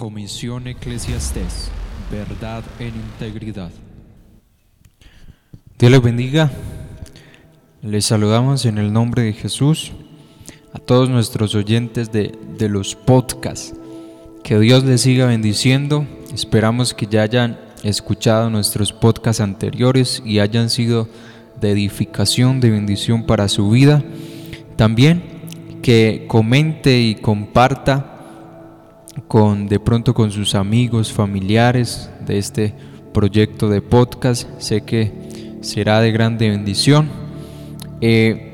Comisión Eclesiastés, verdad en integridad. Dios les bendiga. Les saludamos en el nombre de Jesús a todos nuestros oyentes de, de los podcasts. Que Dios les siga bendiciendo. Esperamos que ya hayan escuchado nuestros podcasts anteriores y hayan sido de edificación, de bendición para su vida. También que comente y comparta con de pronto con sus amigos, familiares de este proyecto de podcast. Sé que será de grande bendición. Eh,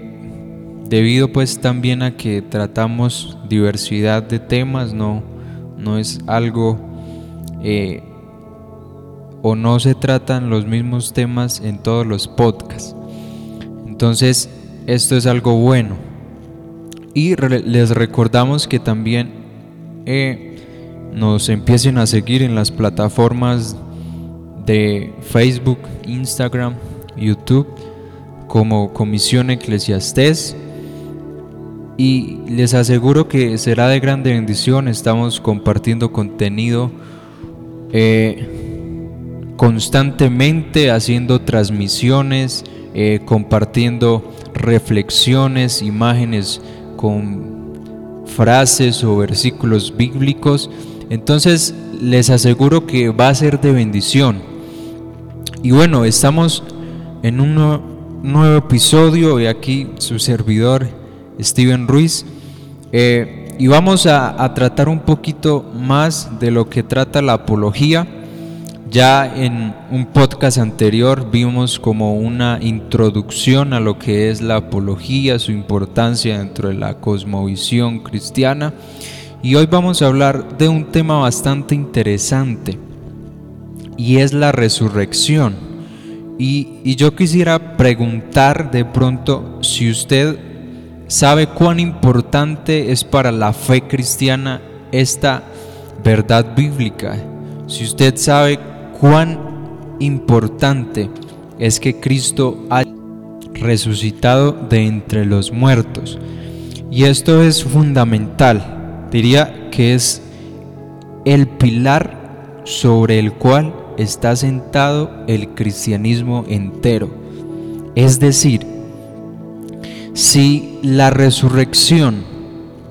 debido pues también a que tratamos diversidad de temas, no, no es algo eh, o no se tratan los mismos temas en todos los podcasts. Entonces, esto es algo bueno. Y les recordamos que también eh, nos empiecen a seguir en las plataformas de Facebook, Instagram, YouTube como Comisión Eclesiastés. Y les aseguro que será de grande bendición. Estamos compartiendo contenido eh, constantemente, haciendo transmisiones, eh, compartiendo reflexiones, imágenes con frases o versículos bíblicos. Entonces les aseguro que va a ser de bendición. Y bueno, estamos en un nuevo, episodio y aquí su servidor Steven Ruiz. Eh, y vamos a, a, tratar un poquito más de lo que trata la apología. Ya en un podcast anterior vimos como una introducción a lo que es la apología, su importancia dentro de la cosmovisión cristiana. Y hoy vamos a hablar de un tema bastante interesante y es la resurrección. Y, yo quisiera preguntar de pronto si usted sabe cuán importante es para la fe cristiana esta verdad bíblica. Si usted sabe cuán importante es que Cristo haya resucitado de entre los muertos. Y esto es fundamental diría que es el pilar sobre el cual está sentado el cristianismo entero. Es decir, si la resurrección,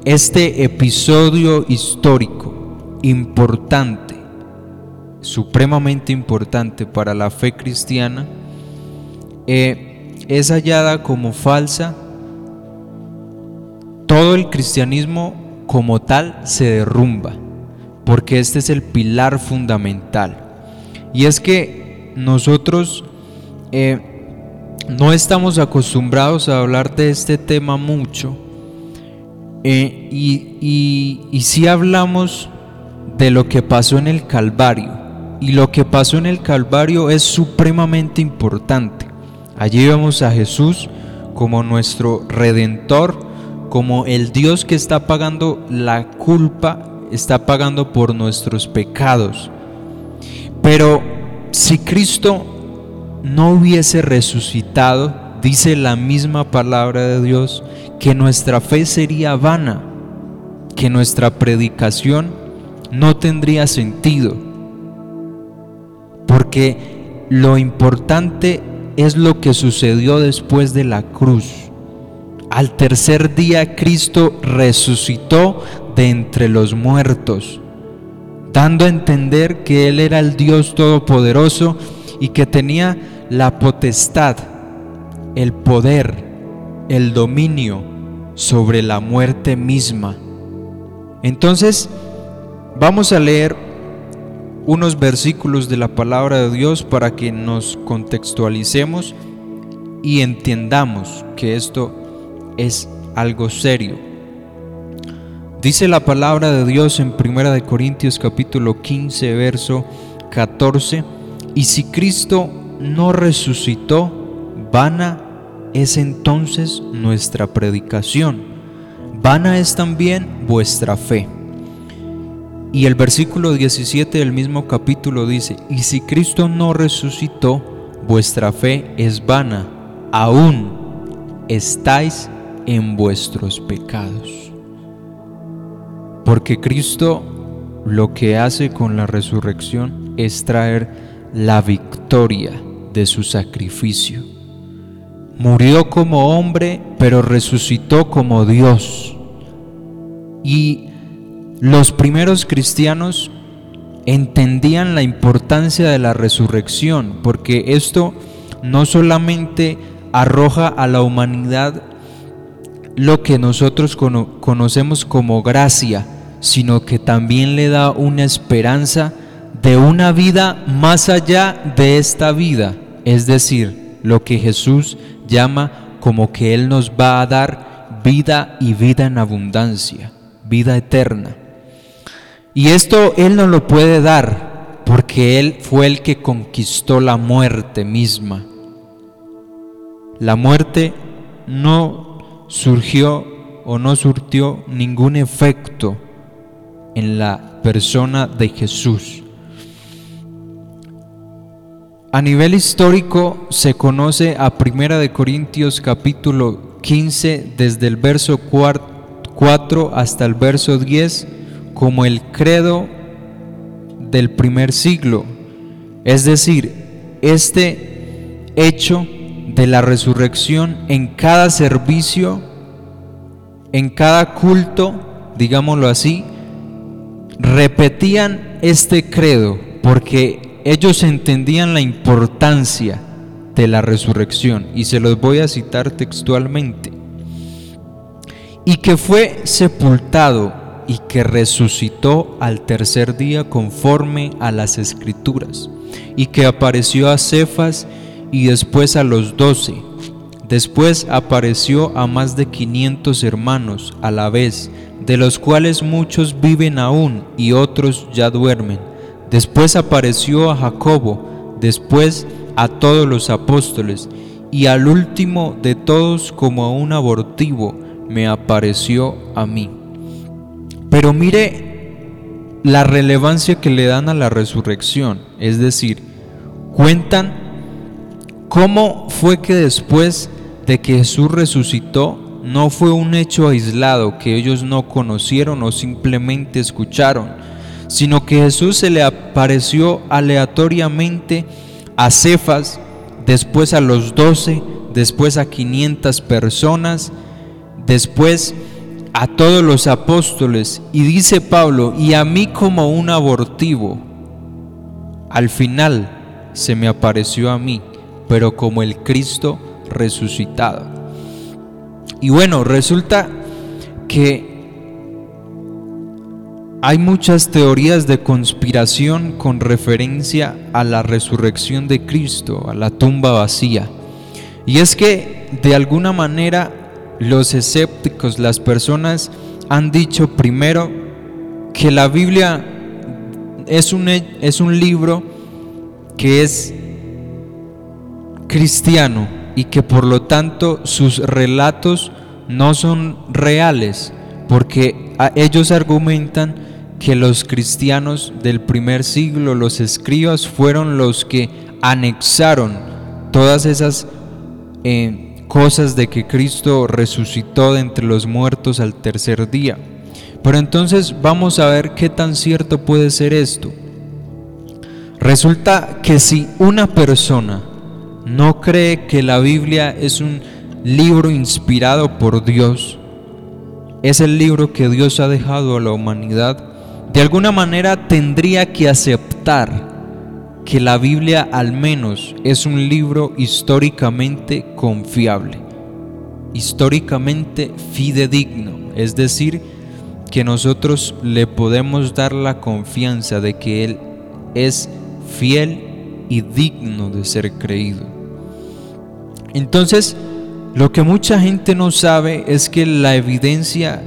este episodio histórico importante, supremamente importante para la fe cristiana, eh, es hallada como falsa, todo el cristianismo como tal se derrumba, porque este es el pilar fundamental. Y es que nosotros eh, no estamos acostumbrados a hablar de este tema mucho, eh, y, y si hablamos de lo que pasó en el Calvario, y lo que pasó en el Calvario es supremamente importante. Allí vemos a Jesús como nuestro redentor, como el Dios que está pagando la culpa, está pagando por nuestros pecados. Pero si Cristo no hubiese resucitado, dice la misma palabra de Dios, que nuestra fe sería vana, que nuestra predicación no tendría sentido. Porque lo importante es lo que sucedió después de la cruz. Al tercer día Cristo resucitó de entre los muertos, dando a entender que Él era el Dios Todopoderoso y que tenía la potestad, el poder, el dominio sobre la muerte misma. Entonces, vamos a leer unos versículos de la palabra de Dios para que nos contextualicemos y entendamos que esto es algo serio. Dice la palabra de Dios en 1 Corintios capítulo 15, verso 14, y si Cristo no resucitó, vana es entonces nuestra predicación, vana es también vuestra fe. Y el versículo 17 del mismo capítulo dice, y si Cristo no resucitó, vuestra fe es vana, aún estáis en vuestros pecados. Porque Cristo lo que hace con la resurrección es traer la victoria de su sacrificio. Murió como hombre, pero resucitó como Dios. Y los primeros cristianos entendían la importancia de la resurrección, porque esto no solamente arroja a la humanidad lo que nosotros conocemos como gracia, sino que también le da una esperanza de una vida más allá de esta vida, es decir, lo que Jesús llama como que Él nos va a dar vida y vida en abundancia, vida eterna. Y esto Él no lo puede dar porque Él fue el que conquistó la muerte misma. La muerte no surgió o no surtió ningún efecto en la persona de Jesús. A nivel histórico se conoce a Primera de Corintios capítulo 15 desde el verso 4 hasta el verso 10 como el credo del primer siglo. Es decir, este hecho de la resurrección en cada servicio, en cada culto, digámoslo así, repetían este credo porque ellos entendían la importancia de la resurrección y se los voy a citar textualmente. Y que fue sepultado y que resucitó al tercer día conforme a las escrituras y que apareció a Cefas y después a los doce. Después apareció a más de quinientos hermanos a la vez, de los cuales muchos viven aún y otros ya duermen. Después apareció a Jacobo, después a todos los apóstoles, y al último de todos como a un abortivo me apareció a mí. Pero mire la relevancia que le dan a la resurrección, es decir, cuentan cómo fue que después de que Jesús resucitó, no fue un hecho aislado que ellos no conocieron o simplemente escucharon, sino que Jesús se le apareció aleatoriamente a Cefas, después a los doce, después a 500 personas, después a todos los apóstoles, y dice Pablo, y a mí como un abortivo, al final se me apareció a mí, pero como el Cristo resucitado. Y bueno, resulta que hay muchas teorías de conspiración con referencia a la resurrección de Cristo, a la tumba vacía. Y es que de alguna manera los escépticos, las personas han dicho primero que la Biblia es un, es un libro que es cristiano, y que por lo tanto sus relatos no son reales, porque ellos argumentan que los cristianos del primer siglo, los escribas, fueron los que anexaron todas esas eh, cosas de que Cristo resucitó de entre los muertos al tercer día. Pero entonces vamos a ver qué tan cierto puede ser esto. Resulta que si una persona no cree que la Biblia es un libro inspirado por Dios, es el libro que Dios ha dejado a la humanidad, de alguna manera tendría que aceptar que la Biblia al menos es un libro históricamente confiable, históricamente fidedigno, es decir, que nosotros le podemos dar la confianza de que Él es fiel y digno de ser creído. Entonces, lo que mucha gente no sabe es que la evidencia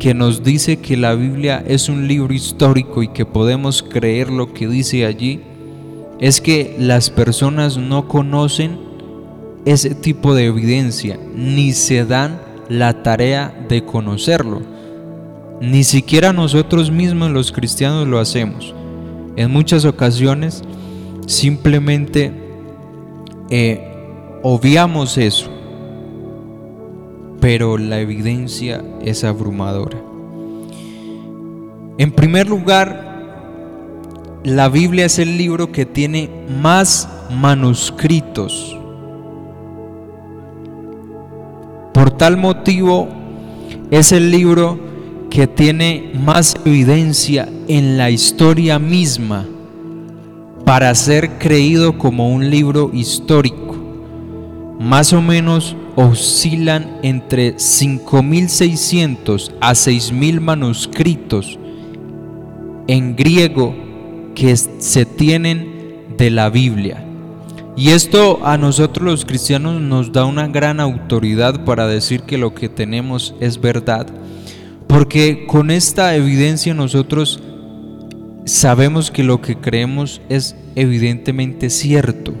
que nos dice que la Biblia es un libro histórico y que podemos creer lo que dice allí, es que las personas no conocen ese tipo de evidencia, ni se dan la tarea de conocerlo. Ni siquiera nosotros mismos los cristianos lo hacemos. En muchas ocasiones simplemente eh, obviamos eso, pero la evidencia es abrumadora. En primer lugar, la Biblia es el libro que tiene más manuscritos. Por tal motivo, es el libro que tiene más evidencia en la historia misma para ser creído como un libro histórico. Más o menos oscilan entre 5.600 a 6.000 manuscritos en griego que se tienen de la Biblia. Y esto a nosotros los cristianos nos da una gran autoridad para decir que lo que tenemos es verdad, porque con esta evidencia nosotros sabemos que lo que creemos es evidentemente cierto.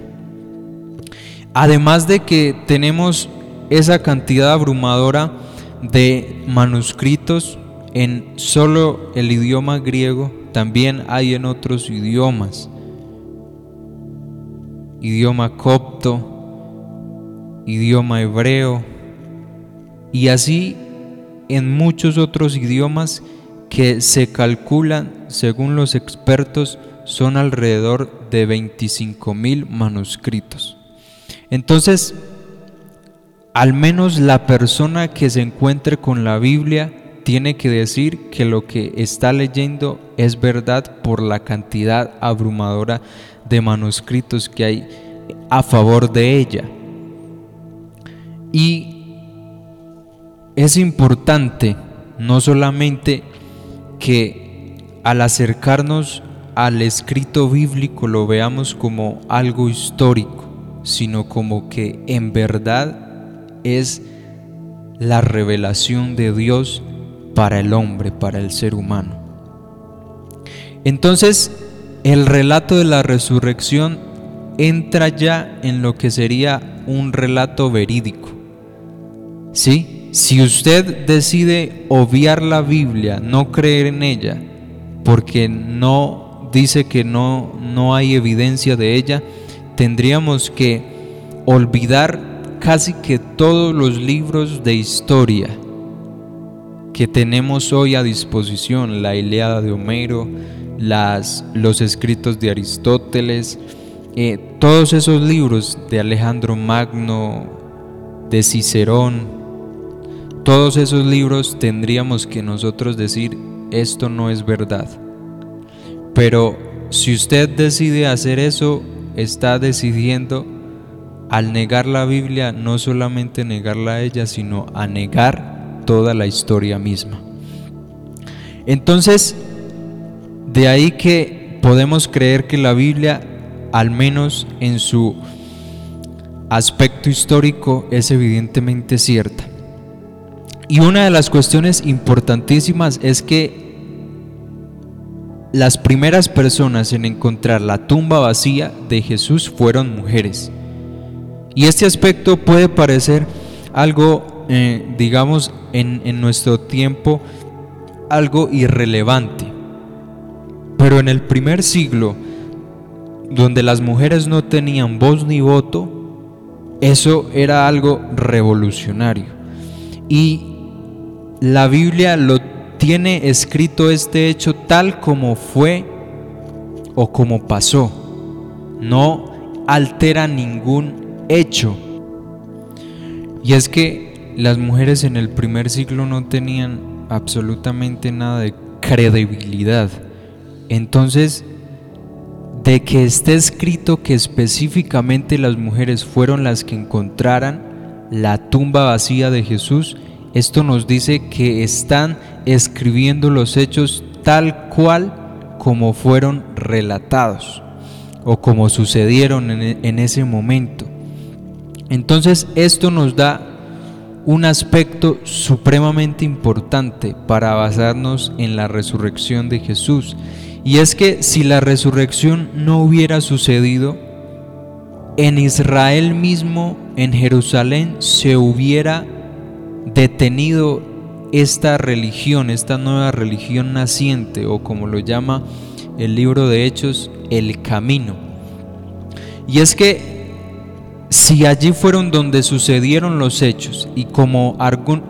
Además de que tenemos esa cantidad abrumadora de manuscritos en solo el idioma griego, también hay en otros idiomas. Idioma copto, idioma hebreo y así en muchos otros idiomas que se calculan, según los expertos, son alrededor de 25 mil manuscritos. Entonces, al menos la persona que se encuentre con la Biblia tiene que decir que lo que está leyendo es verdad por la cantidad abrumadora de manuscritos que hay a favor de ella. Y es importante no solamente que al acercarnos al escrito bíblico lo veamos como algo histórico, sino como que en verdad es la revelación de Dios para el hombre, para el ser humano. Entonces, el relato de la resurrección entra ya en lo que sería un relato verídico. ¿Sí? Si usted decide obviar la Biblia, no creer en ella, porque no dice que no, no hay evidencia de ella, tendríamos que olvidar casi que todos los libros de historia que tenemos hoy a disposición, la Ilíada de Homero, las, los escritos de Aristóteles, eh, todos esos libros de Alejandro Magno, de Cicerón, todos esos libros tendríamos que nosotros decir, esto no es verdad. Pero si usted decide hacer eso, está decidiendo al negar la Biblia, no solamente negarla a ella, sino a negar toda la historia misma. Entonces, de ahí que podemos creer que la Biblia, al menos en su aspecto histórico, es evidentemente cierta. Y una de las cuestiones importantísimas es que las primeras personas en encontrar la tumba vacía de Jesús fueron mujeres. Y este aspecto puede parecer algo eh, digamos, en, nuestro tiempo algo irrelevante. Pero en el primer siglo, donde las mujeres no tenían voz ni voto, eso era algo revolucionario. Y la Biblia lo tiene escrito este hecho tal como fue o como pasó. No altera ningún hecho. Y es que las mujeres en el primer siglo no tenían absolutamente nada de credibilidad. Entonces, de que esté escrito que específicamente las mujeres fueron las que encontraran la tumba vacía de Jesús, esto nos dice que están escribiendo los hechos tal cual como fueron relatados o como sucedieron en, en ese momento. Entonces esto nos da un aspecto supremamente importante para basarnos en la resurrección de Jesús. Y es que si la resurrección no hubiera sucedido, en Israel mismo, en Jerusalén, se hubiera detenido esta religión, esta nueva religión naciente, o como lo llama el libro de Hechos, el camino. Y es que si allí fueron donde sucedieron los hechos y como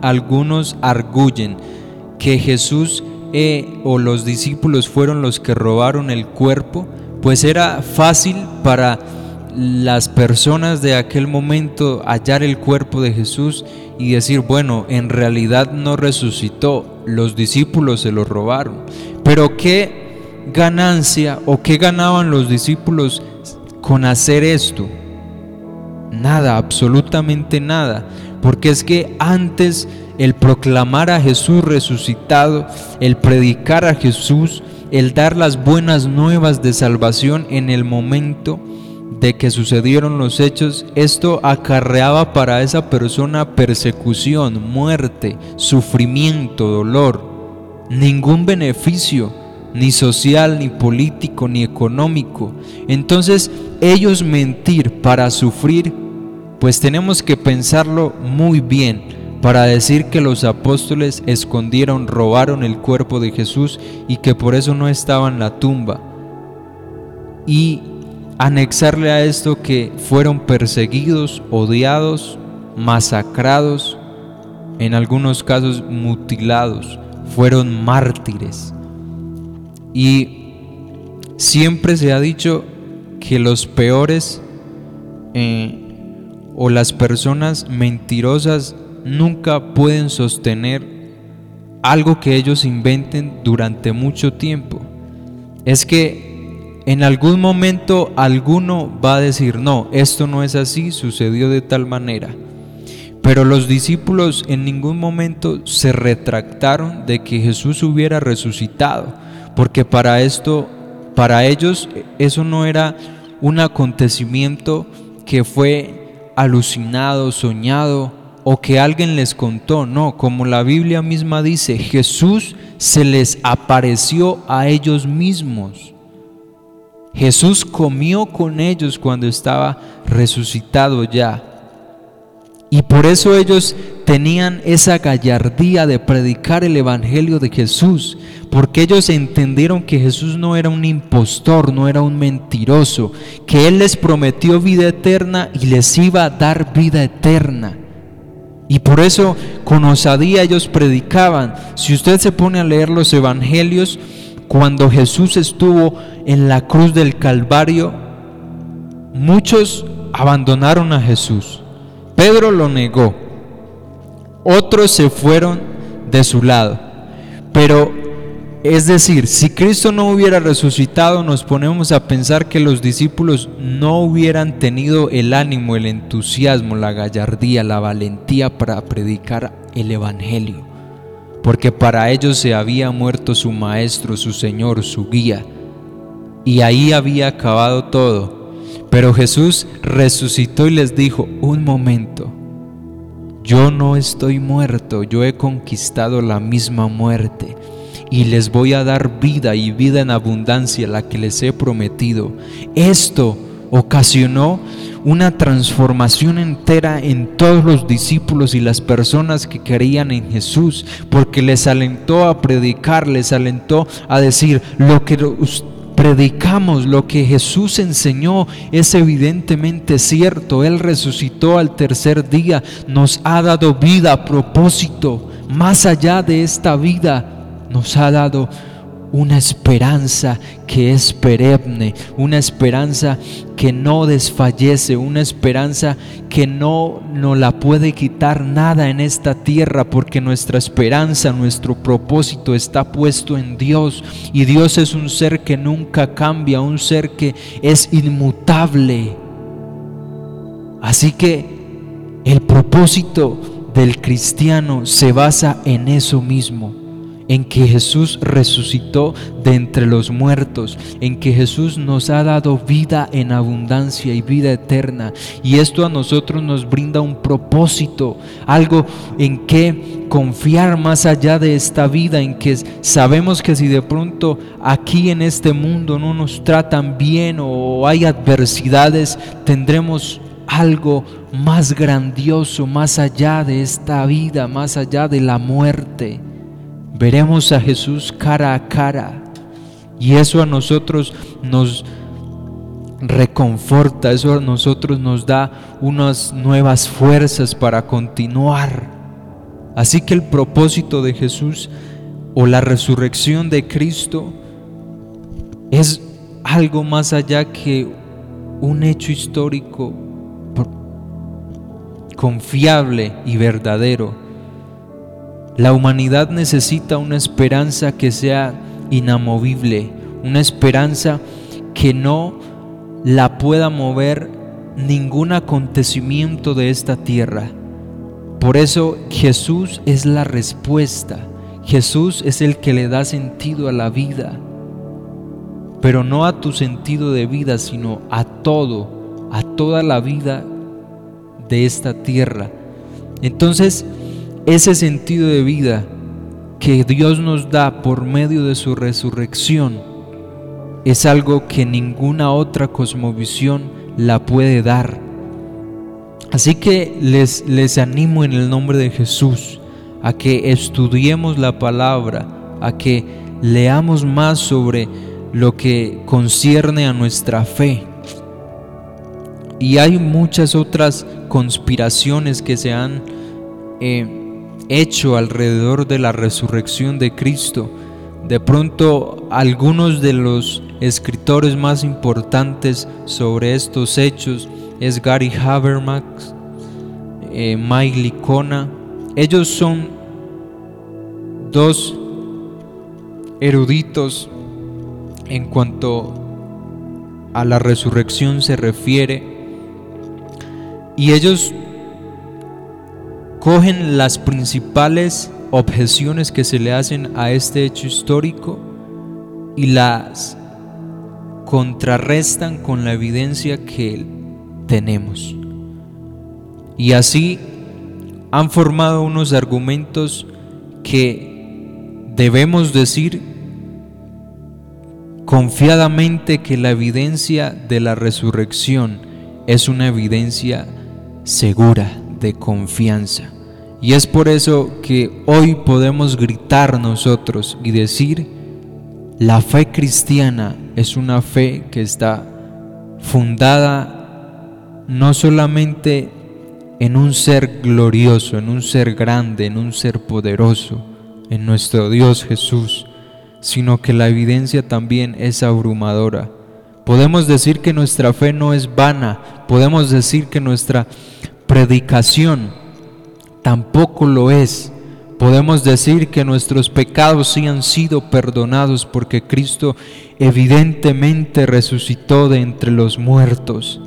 algunos arguyen que Jesús eh, o los discípulos fueron los que robaron el cuerpo, pues era fácil para las personas de aquel momento hallar el cuerpo de Jesús y decir, bueno, en realidad no resucitó, los discípulos se lo robaron. Pero ¿qué ganancia o qué ganaban los discípulos con hacer esto? Nada, absolutamente nada. Porque es que antes el proclamar a Jesús resucitado, el predicar a Jesús, el dar las buenas nuevas de salvación en el momento de que sucedieron los hechos, esto acarreaba para esa persona persecución, muerte, sufrimiento, dolor, ningún beneficio, ni social, ni político, ni económico. Entonces, ellos mentir para sufrir, pues tenemos que pensarlo muy bien para decir que los apóstoles escondieron, robaron el cuerpo de Jesús y que por eso no estaba en la tumba. Y anexarle a esto que fueron perseguidos, odiados, masacrados, en algunos casos mutilados, fueron mártires. Y siempre se ha dicho que los peores eh, o las personas mentirosas nunca pueden sostener algo que ellos inventen durante mucho tiempo. Es que en algún momento alguno va a decir, no, esto no es así, sucedió de tal manera. Pero los discípulos en ningún momento se retractaron de que Jesús hubiera resucitado, porque para esto, para ellos, eso no era un acontecimiento que fue alucinado, soñado o que alguien les contó, no, como la Biblia misma dice, Jesús se les apareció a ellos mismos. Jesús comió con ellos cuando estaba resucitado ya. Y por eso ellos tenían esa gallardía de predicar el Evangelio de Jesús, porque ellos entendieron que Jesús no era un impostor, no era un mentiroso, que Él les prometió vida eterna y les iba a dar vida eterna. Y por eso con osadía ellos predicaban. Si usted se pone a leer los Evangelios, cuando Jesús estuvo en la cruz del Calvario, muchos abandonaron a Jesús. Pedro lo negó. Otros se fueron de su lado. Pero, es decir, si Cristo no hubiera resucitado, nos ponemos a pensar que los discípulos no hubieran tenido el ánimo, el entusiasmo, la gallardía, la valentía para predicar el Evangelio porque para ellos se había muerto su maestro, su Señor, su guía, y ahí había acabado todo. Pero Jesús resucitó y les dijo, un momento, yo no estoy muerto, yo he conquistado la misma muerte y les voy a dar vida y vida en abundancia, la que les he prometido. Esto ocasionó una transformación entera en todos los discípulos y las personas que creían en Jesús, porque les alentó a predicar, les alentó a decir lo que predicamos, lo que Jesús enseñó es evidentemente cierto. Él resucitó al tercer día, nos ha dado vida, propósito, más allá de esta vida, nos ha dado una esperanza que es perenne, una esperanza que no desfallece, una esperanza que no nos la puede quitar nada en esta tierra, porque nuestra esperanza, nuestro propósito está puesto en Dios y Dios es un ser que nunca cambia, un ser que es inmutable. Así que el propósito del cristiano se basa en eso mismo en que Jesús resucitó de entre los muertos, en que Jesús nos ha dado vida en abundancia y vida eterna. Y esto a nosotros nos brinda un propósito, algo en que confiar más allá de esta vida, en que sabemos que si de pronto aquí en este mundo no nos tratan bien o hay adversidades, tendremos algo más grandioso, más allá de esta vida, más allá de la muerte veremos a Jesús cara a cara. Y eso a nosotros nos reconforta, eso a nosotros nos da unas nuevas fuerzas para continuar. Así que el propósito de Jesús o la resurrección de Cristo es algo más allá que un hecho histórico confiable y verdadero. La humanidad necesita una esperanza que sea inamovible, una esperanza que no la pueda mover ningún acontecimiento de esta tierra. Por eso Jesús es la respuesta. Jesús es el que le da sentido a la vida. Pero no a tu sentido de vida, sino a todo, a toda la vida de esta tierra. Entonces, ese sentido de vida que Dios nos da por medio de su resurrección es algo que ninguna otra cosmovisión la puede dar. Así que les, les animo en el nombre de Jesús a que estudiemos la palabra, a que leamos más sobre lo que concierne a nuestra fe. Y hay muchas otras conspiraciones que se han eh, hecho alrededor de la resurrección de Cristo. De pronto algunos de los escritores más importantes sobre estos hechos es Gary Habermas, eh, Mike Licona. Ellos son dos eruditos en cuanto a la resurrección se refiere y ellos cogen las principales objeciones que se le hacen a este hecho histórico y las contrarrestan con la evidencia que tenemos. Y así han formado unos argumentos que debemos decir confiadamente que la evidencia de la resurrección es una evidencia segura, de confianza. Y es por eso que hoy podemos gritar nosotros y decir, la fe cristiana es una fe que está fundada no solamente en un ser glorioso, en un ser grande, en un ser poderoso, en nuestro Dios Jesús, sino que la evidencia también es abrumadora. Podemos decir que nuestra fe no es vana, podemos decir que nuestra predicación tampoco lo es. Podemos decir que nuestros pecados sí han sido perdonados porque Cristo evidentemente resucitó de entre los muertos.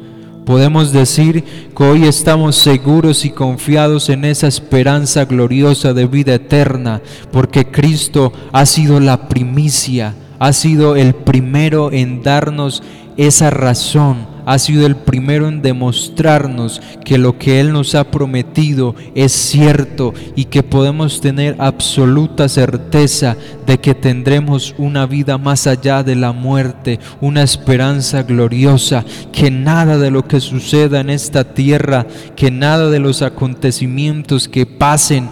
Podemos decir que hoy estamos seguros y confiados en esa esperanza gloriosa de vida eterna, porque Cristo ha sido la primicia, ha sido el primero en darnos esa razón ha sido el primero en demostrarnos que lo que Él nos ha prometido es cierto y que podemos tener absoluta certeza de que tendremos una vida más allá de la muerte, una esperanza gloriosa, que nada de lo que suceda en esta tierra, que nada de los acontecimientos que pasen,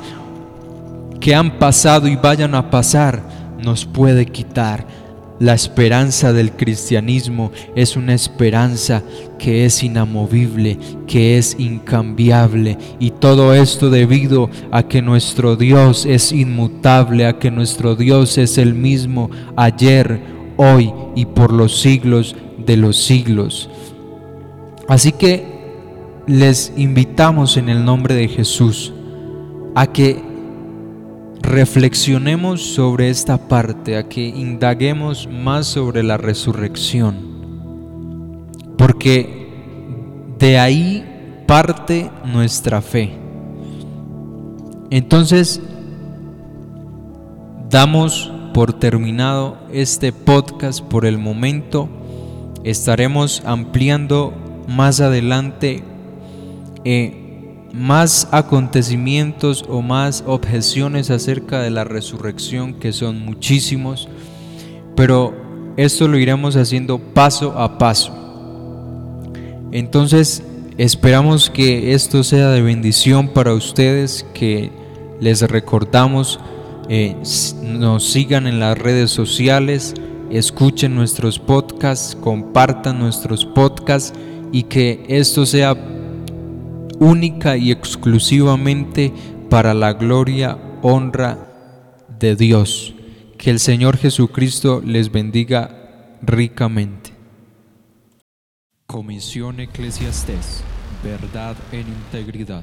que han pasado y vayan a pasar, nos puede quitar la esperanza del cristianismo es una esperanza que es inamovible, que es incambiable. Y todo esto debido a que nuestro Dios es inmutable, a que nuestro Dios es el mismo ayer, hoy y por los siglos de los siglos. Así que les invitamos en el nombre de Jesús a que reflexionemos sobre esta parte, a que indaguemos más sobre la resurrección, porque de ahí parte nuestra fe. Entonces, damos por terminado este podcast por el momento. Estaremos ampliando más adelante. Eh, más acontecimientos o más objeciones acerca de la resurrección, que son muchísimos, pero esto lo iremos haciendo paso a paso. Entonces, esperamos que esto sea de bendición para ustedes, que les recordamos, eh, nos sigan en las redes sociales, escuchen nuestros podcasts, compartan nuestros podcasts y que esto sea única y exclusivamente para la gloria, honra de Dios. Que el Señor Jesucristo les bendiga ricamente. Comisión Eclesiastés, verdad en integridad.